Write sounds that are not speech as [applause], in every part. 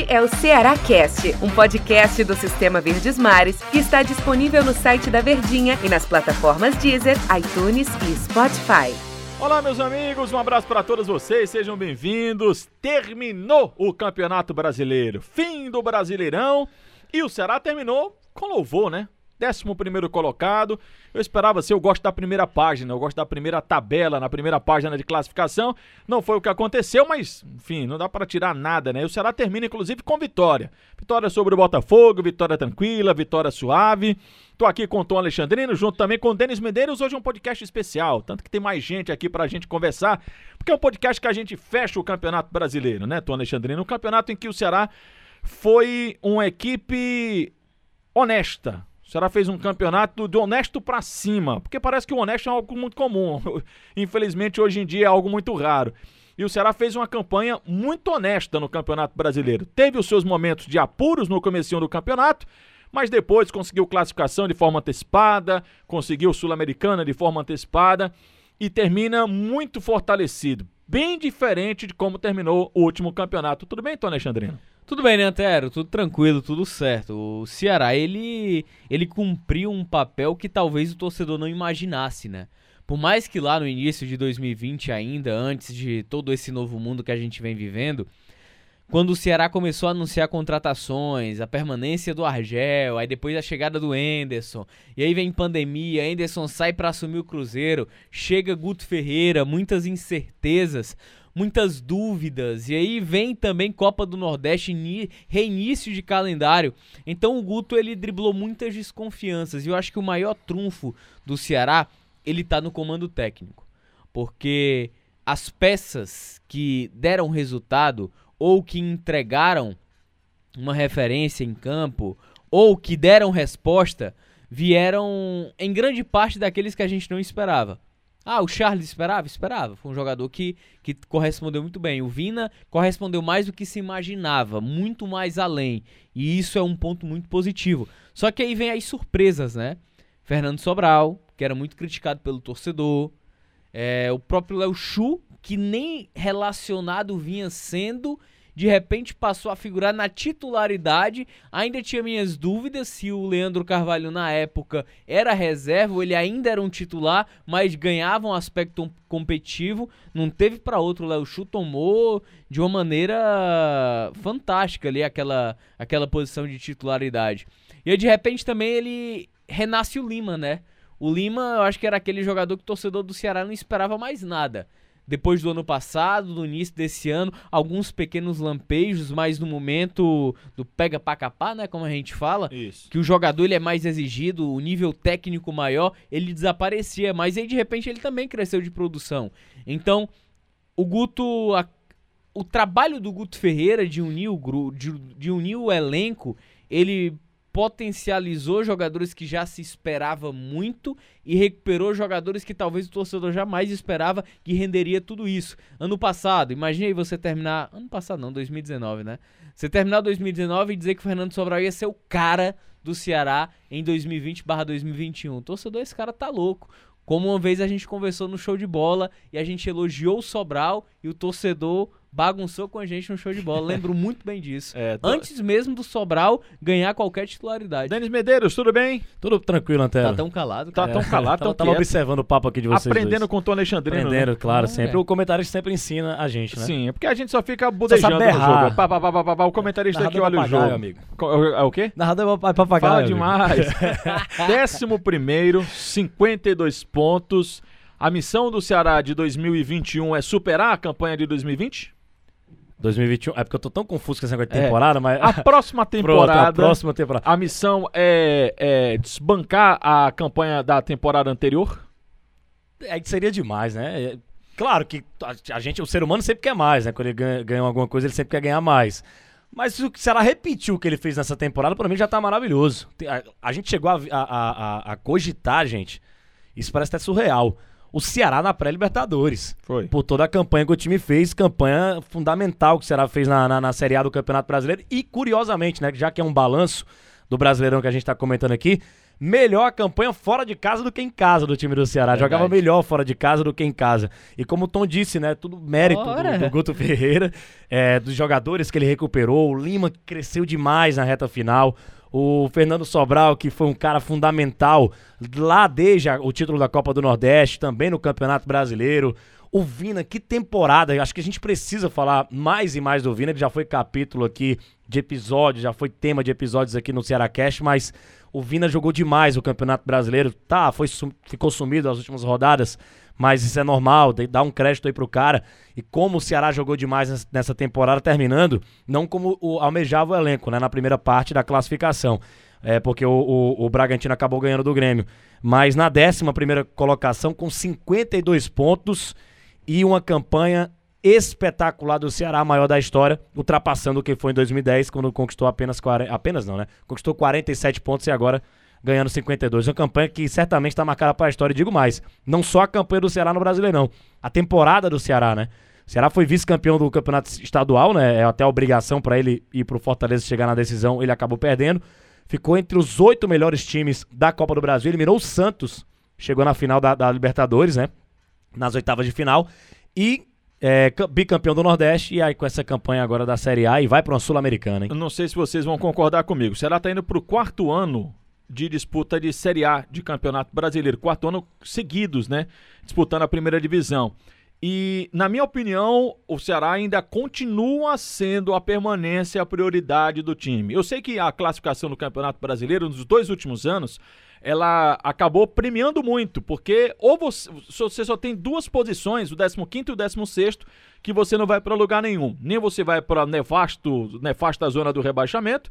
Este é o Ceará Cast, um podcast do Sistema Verdes Mares que está disponível no site da Verdinha e nas plataformas Deezer, iTunes e Spotify. Olá, meus amigos, um abraço para todos vocês, sejam bem-vindos. Terminou o Campeonato Brasileiro, fim do Brasileirão e o Ceará terminou com louvor, né? 11 colocado. Eu esperava ser, eu gosto da primeira página, eu gosto da primeira tabela, na primeira página de classificação. Não foi o que aconteceu, mas, enfim, não dá para tirar nada, né? O Ceará termina, inclusive, com vitória. Vitória sobre o Botafogo, vitória tranquila, vitória suave. Tô aqui com o Tom Alexandrino, junto também com o Denis Medeiros. Hoje é um podcast especial, tanto que tem mais gente aqui pra gente conversar, porque é um podcast que a gente fecha o Campeonato Brasileiro, né, Tom Alexandrino? Um campeonato em que o Ceará foi uma equipe honesta, o Ceará fez um campeonato do honesto para cima, porque parece que o honesto é algo muito comum. [laughs] Infelizmente, hoje em dia é algo muito raro. E o Ceará fez uma campanha muito honesta no Campeonato Brasileiro. Teve os seus momentos de apuros no começo do campeonato, mas depois conseguiu classificação de forma antecipada, conseguiu Sul-Americana de forma antecipada e termina muito fortalecido. Bem diferente de como terminou o último campeonato. Tudo bem, Tony Alexandrino? Tudo bem, né, Antero? Tudo tranquilo, tudo certo. O Ceará, ele, ele cumpriu um papel que talvez o torcedor não imaginasse, né? Por mais que lá no início de 2020 ainda, antes de todo esse novo mundo que a gente vem vivendo, quando o Ceará começou a anunciar contratações, a permanência do Argel, aí depois a chegada do Enderson, e aí vem pandemia, Enderson sai para assumir o Cruzeiro, chega Guto Ferreira, muitas incertezas muitas dúvidas. E aí vem também Copa do Nordeste, reinício de calendário. Então o Guto ele driblou muitas desconfianças. E eu acho que o maior trunfo do Ceará, ele tá no comando técnico. Porque as peças que deram resultado ou que entregaram uma referência em campo ou que deram resposta vieram em grande parte daqueles que a gente não esperava. Ah, o Charles esperava? Esperava. Foi um jogador que, que correspondeu muito bem. O Vina correspondeu mais do que se imaginava, muito mais além. E isso é um ponto muito positivo. Só que aí vem as surpresas, né? Fernando Sobral, que era muito criticado pelo torcedor. É, o próprio Léo Chu, que nem relacionado vinha sendo de repente passou a figurar na titularidade. Ainda tinha minhas dúvidas se o Leandro Carvalho na época era reserva, ou ele ainda era um titular, mas ganhava um aspecto competitivo. Não teve para outro, o Léo Chu tomou de uma maneira fantástica ali aquela, aquela posição de titularidade. E aí, de repente também ele renasce o Lima, né? O Lima, eu acho que era aquele jogador que o torcedor do Ceará não esperava mais nada depois do ano passado, no início desse ano, alguns pequenos lampejos, mas no momento do pega pra capar, né, como a gente fala, Isso. que o jogador ele é mais exigido, o nível técnico maior, ele desaparecia, mas aí de repente ele também cresceu de produção. Então, o Guto a, o trabalho do Guto Ferreira de unir o de, de unir o elenco, ele potencializou jogadores que já se esperava muito e recuperou jogadores que talvez o torcedor jamais esperava que renderia tudo isso. Ano passado, imagine aí você terminar. Ano passado não, 2019, né? Você terminar 2019 e dizer que o Fernando Sobral ia ser o cara do Ceará em 2020/2021. O torcedor, esse cara tá louco. Como uma vez a gente conversou no show de bola e a gente elogiou o Sobral e o torcedor bagunçou com a gente no show de bola. Lembro [laughs] muito bem disso. É, tô... Antes mesmo do Sobral ganhar qualquer titularidade. Denis Medeiros, tudo bem? Tudo tranquilo, Antero. Tá tão calado. Tá tão calado, [laughs] tão Tava observando o papo aqui de vocês Aprendendo dois. com o Tom Alexandrino. Aprendendo, né? claro, ah, sempre. É. O comentarista sempre ensina a gente, né? Sim, é porque a gente só fica budejando no jogo. Pá, pá, pá, pá, o comentarista aqui olha o jogo. amigo. É o quê? Narrador é papagaio. Fala demais. [laughs] Décimo primeiro, 52 pontos. A missão do Ceará de 2021 é superar a campanha de 2020? 2021. É porque eu tô tão confuso com essa negócio de temporada, é. mas. A [laughs] próxima temporada. Pronto, a próxima temporada. A missão é, é desbancar a campanha da temporada anterior? É, seria demais, né? É, claro que a gente, o ser humano sempre quer mais, né? Quando ele ganha, ganha alguma coisa, ele sempre quer ganhar mais. Mas se, ela repetir o que ele fez nessa temporada, para mim já tá maravilhoso. A, a gente chegou a, a, a, a cogitar, gente. Isso parece até surreal o Ceará na pré-Libertadores. Foi. Por toda a campanha que o time fez, campanha fundamental que o Ceará fez na, na, na Série A do Campeonato Brasileiro. E, curiosamente, né, já que é um balanço do Brasileirão que a gente está comentando aqui, melhor a campanha fora de casa do que em casa do time do Ceará. Verdade. Jogava melhor fora de casa do que em casa. E como o Tom disse, né? Tudo mérito do, do Guto Ferreira, é, dos jogadores que ele recuperou. O Lima que cresceu demais na reta final. O Fernando Sobral, que foi um cara fundamental lá desde o título da Copa do Nordeste, também no Campeonato Brasileiro. O Vina, que temporada! Acho que a gente precisa falar mais e mais do Vina. Ele já foi capítulo aqui de episódio, já foi tema de episódios aqui no Ceará Cast, mas o Vina jogou demais o Campeonato Brasileiro. Tá, foi, ficou sumido nas últimas rodadas, mas isso é normal, dá um crédito aí pro cara. E como o Ceará jogou demais nessa temporada terminando, não como o, almejava o elenco, né, na primeira parte da classificação. É, porque o, o, o Bragantino acabou ganhando do Grêmio. Mas na décima primeira colocação, com 52 pontos e uma campanha espetacular do Ceará, maior da história, ultrapassando o que foi em 2010, quando conquistou apenas 40, apenas não, né? Conquistou 47 pontos e agora ganhando 52. Uma campanha que certamente está marcada para a história. Digo mais, não só a campanha do Ceará no Brasileirão, a temporada do Ceará, né? O Ceará foi vice-campeão do campeonato estadual, né? É até obrigação para ele ir pro Fortaleza chegar na decisão, ele acabou perdendo. Ficou entre os oito melhores times da Copa do Brasil, eliminou o Santos, chegou na final da, da Libertadores, né? Nas oitavas de final. E é, ca- bicampeão do Nordeste, e aí com essa campanha agora da Série A, e vai para uma Sul-Americana, não sei se vocês vão concordar comigo. O Ceará está indo para o quarto ano de disputa de Série A de Campeonato Brasileiro. Quarto ano seguidos, né? Disputando a primeira divisão. E, na minha opinião, o Ceará ainda continua sendo a permanência a prioridade do time. Eu sei que a classificação do Campeonato Brasileiro, nos dois últimos anos, ela acabou premiando muito, porque ou você, você só tem duas posições, o 15º e o 16º, que você não vai para lugar nenhum. Nem você vai para nefasto, nefasta zona do rebaixamento,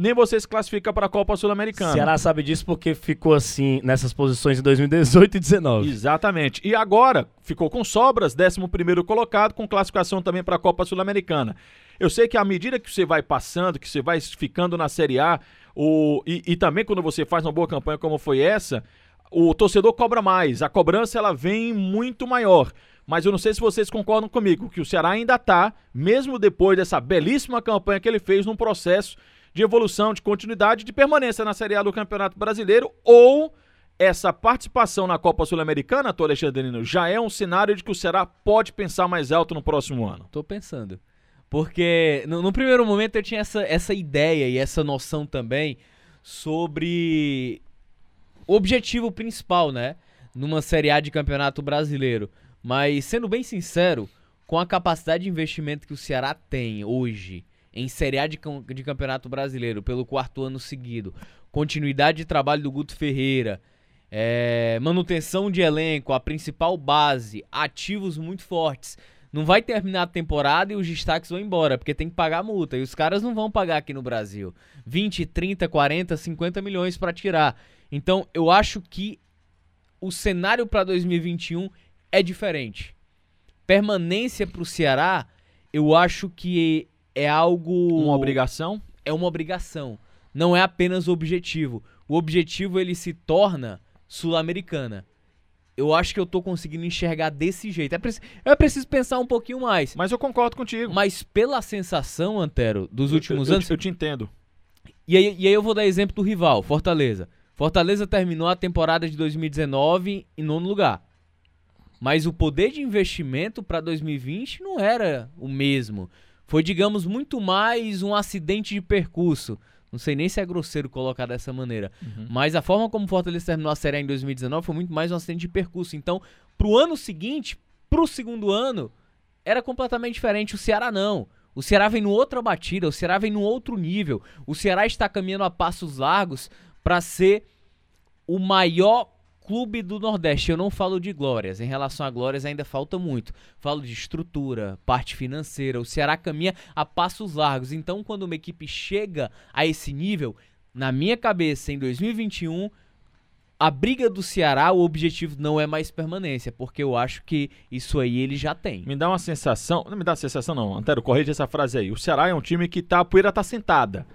nem você se classifica para a Copa Sul-Americana. Ceará sabe disso porque ficou assim nessas posições em 2018 e 2019. Exatamente. E agora ficou com sobras, 11 colocado, com classificação também para a Copa Sul-Americana. Eu sei que à medida que você vai passando, que você vai ficando na Série A, o, e, e também quando você faz uma boa campanha como foi essa, o torcedor cobra mais. A cobrança ela vem muito maior. Mas eu não sei se vocês concordam comigo, que o Ceará ainda está, mesmo depois dessa belíssima campanha que ele fez, num processo de evolução, de continuidade, de permanência na Série A do Campeonato Brasileiro, ou essa participação na Copa Sul-Americana, Tô Alexandrino, já é um cenário de que o Ceará pode pensar mais alto no próximo ano. Tô pensando. Porque no, no primeiro momento eu tinha essa, essa ideia e essa noção também sobre o objetivo principal, né? Numa Série A de Campeonato Brasileiro. Mas, sendo bem sincero, com a capacidade de investimento que o Ceará tem hoje em Série A de, cam- de Campeonato Brasileiro pelo quarto ano seguido, continuidade de trabalho do Guto Ferreira, é, manutenção de elenco, a principal base, ativos muito fortes. Não vai terminar a temporada e os destaques vão embora, porque tem que pagar multa. E os caras não vão pagar aqui no Brasil 20, 30, 40, 50 milhões pra tirar. Então, eu acho que o cenário pra 2021 é diferente. Permanência pro Ceará, eu acho que é algo Uma obrigação? é uma obrigação, não é apenas o objetivo. O objetivo ele se torna sul-americana. Eu acho que eu tô conseguindo enxergar desse jeito. É preci- eu preciso pensar um pouquinho mais. Mas eu concordo contigo. Mas pela sensação, Antero, dos últimos eu, eu- anos. Eu, te entendo. E aí, e aí eu vou dar exemplo do rival, Fortaleza. Fortaleza terminou a temporada de 2019 em nono lugar. Mas o poder de investimento para 2020 não era o mesmo. Foi, digamos, muito mais um acidente de percurso. Não sei nem se é grosseiro colocar dessa maneira. Mas a forma como o Fortaleza terminou a Série A em 2019 foi muito mais um acidente de percurso. Então, pro ano seguinte, pro segundo ano, era completamente diferente. O Ceará não. O Ceará vem no outra batida, o Ceará vem no outro nível. O Ceará está caminhando a passos largos para ser o maior clube do Nordeste. Eu não falo de glórias. Em relação a glórias ainda falta muito. Falo de estrutura, parte financeira. O Ceará caminha a passos largos. Então, quando uma equipe chega a esse nível, na minha cabeça, em 2021, a briga do Ceará, o objetivo não é mais permanência, porque eu acho que isso aí ele já tem. Me dá uma sensação. Não me dá sensação, não. Antero, corrige essa frase aí. O Ceará é um time que tá, a poeira tá sentada.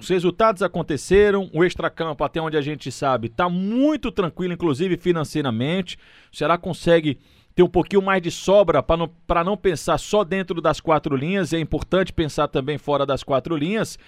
Os resultados aconteceram, o extracampo, até onde a gente sabe, tá muito tranquilo, inclusive financeiramente. O Ceará consegue ter um pouquinho mais de sobra para não, não pensar só dentro das quatro linhas. É importante pensar também fora das quatro linhas.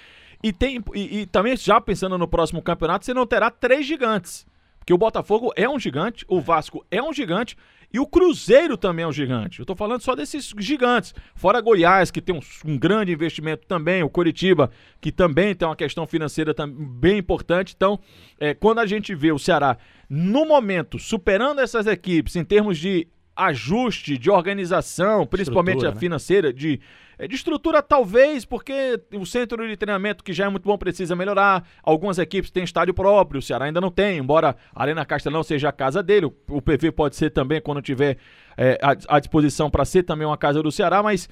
E, tem, e, e também, já pensando no próximo campeonato, você não terá três gigantes. Porque o Botafogo é um gigante, o Vasco é um gigante e o Cruzeiro também é um gigante. Eu tô falando só desses gigantes. Fora Goiás, que tem um, um grande investimento também, o Coritiba, que também tem uma questão financeira bem importante. Então, é, quando a gente vê o Ceará, no momento, superando essas equipes em termos de ajuste, de organização, principalmente a né? financeira, de de estrutura, talvez, porque o centro de treinamento, que já é muito bom, precisa melhorar. Algumas equipes têm estádio próprio, o Ceará ainda não tem, embora a Arena Castelão seja a casa dele. O PV pode ser também, quando tiver é, à, disposição, para ser também uma casa do Ceará, mas.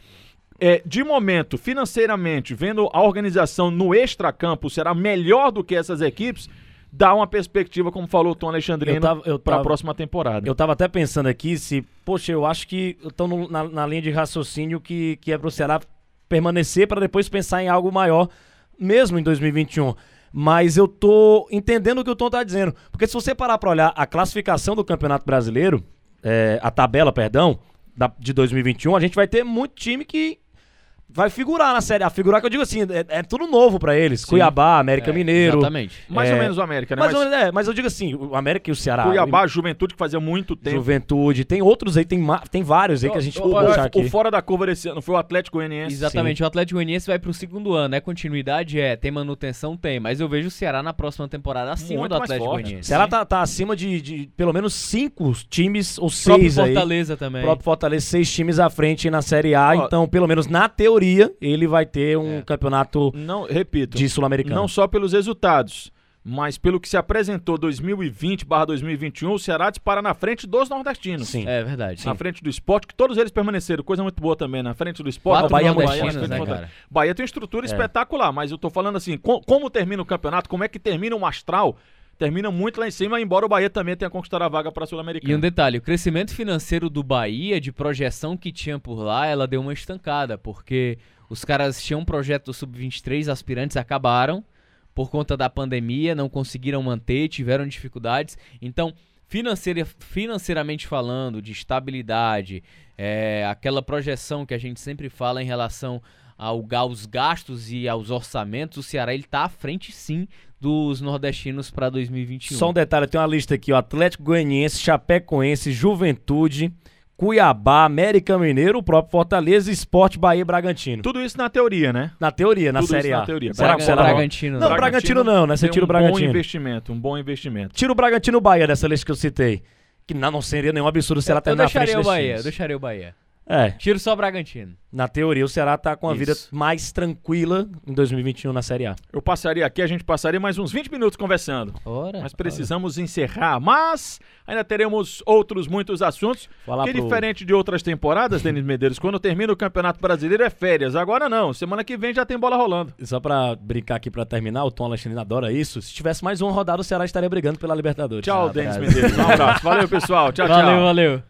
É, de momento, financeiramente, vendo a organização no extracampo será melhor do que essas equipes, dá uma perspectiva, como falou o Tom Alexandrino, para a próxima temporada. Eu tava até pensando aqui se, poxa, eu acho que estão na, na, linha de raciocínio que, que é pro Ceará permanecer para depois pensar em algo maior, mesmo em 2021. Mas eu tô entendendo o que o Tom tá dizendo. Porque se você parar para olhar a classificação do Campeonato Brasileiro, é, a tabela, perdão, da, de 2021, a gente vai ter muito time que vai figurar na série. A figurar que eu digo assim, é, é tudo novo para eles. Sim. Cuiabá, América é, Mineiro. Exatamente. Mais é, ou menos o América, né? Mais mas, ou menos, é, mas eu digo assim, o América e o Ceará. Cuiabá, Juventude, que fazia muito tempo. Juventude. Tem outros aí, tem, tem vários aí que a gente pode aqui. O fora da curva desse ano foi o Atlético Goianiense. Exatamente. Sim. O Atlético Goianiense vai pro segundo ano. É continuidade? É. Tem manutenção? Tem. Mas eu vejo o Ceará na próxima temporada acima muito do Atlético Goianiense. O Ceará tá, tá acima de, de, pelo menos cinco times ou seis aí. Fortaleza também. O próprio Fortaleza, seis times à frente na Série A. Ó, então, pelo menos na teoria, ele vai ter um é. campeonato não repito de sul-americano. Não só pelos resultados, mas pelo que se apresentou 2020/2021, o Ceará dispara na frente dos nordestinos. Sim, é verdade. Na sim. frente do esporte, que todos eles permaneceram, coisa muito boa também, na frente do esporte. Quatro Bahia, Bahia, né, cara? Bahia tem uma estrutura é. espetacular, mas eu tô falando assim, com, como termina o campeonato, como é que termina o astral termina muito lá em cima, embora o Bahia também tenha conquistado a vaga para a Sul-Americana. E um detalhe, o crescimento financeiro do Bahia, de projeção que tinha por lá, ela deu uma estancada, porque os caras tinham um projeto sub-23, aspirantes acabaram por conta da pandemia, não conseguiram manter, tiveram dificuldades. Então, financeira, financeiramente falando, de estabilidade, é, aquela projeção que a gente sempre fala em relação ao, aos gastos e aos orçamentos, o Ceará ele está à frente sim dos nordestinos para 2021. Só um detalhe, tem uma lista aqui, o Atlético Goianiense, Chapecoense, Juventude, Cuiabá, América Mineiro, o próprio Fortaleza, Esporte, Bahia e Bragantino. Tudo isso na teoria, né? Na teoria, na Tudo Série A. na teoria. Será que será Bragantino? Não, Bragantino, Bragantino não, né? Você tira um o Bragantino. Um bom investimento, um bom investimento. Tira o Bragantino Bahia dessa lista que eu citei. Que não, não seria nenhum absurdo se ela terminar na frente o Bahia, Eu deixaria o Bahia. É. Tiro só o Bragantino. Na teoria, o Ceará tá com a Isso. vida mais tranquila em 2021 na Série A. Eu passaria aqui, a gente passaria mais uns 20 minutos conversando. Ora, mas precisamos ora. encerrar. Mas ainda teremos outros muitos assuntos. Falar que pro... diferente de outras temporadas, Denis Medeiros, quando termina o Campeonato Brasileiro é férias. Agora não. Semana que vem já tem bola rolando. Só pra brincar aqui pra terminar, o Tom Alexandre adora isso. Se tivesse mais uma rodada, o Ceará estaria brigando pela Libertadores. Tchau, ah, Denis Medeiros. Um abraço. Valeu, pessoal. Tchau, valeu, tchau. Valeu, valeu.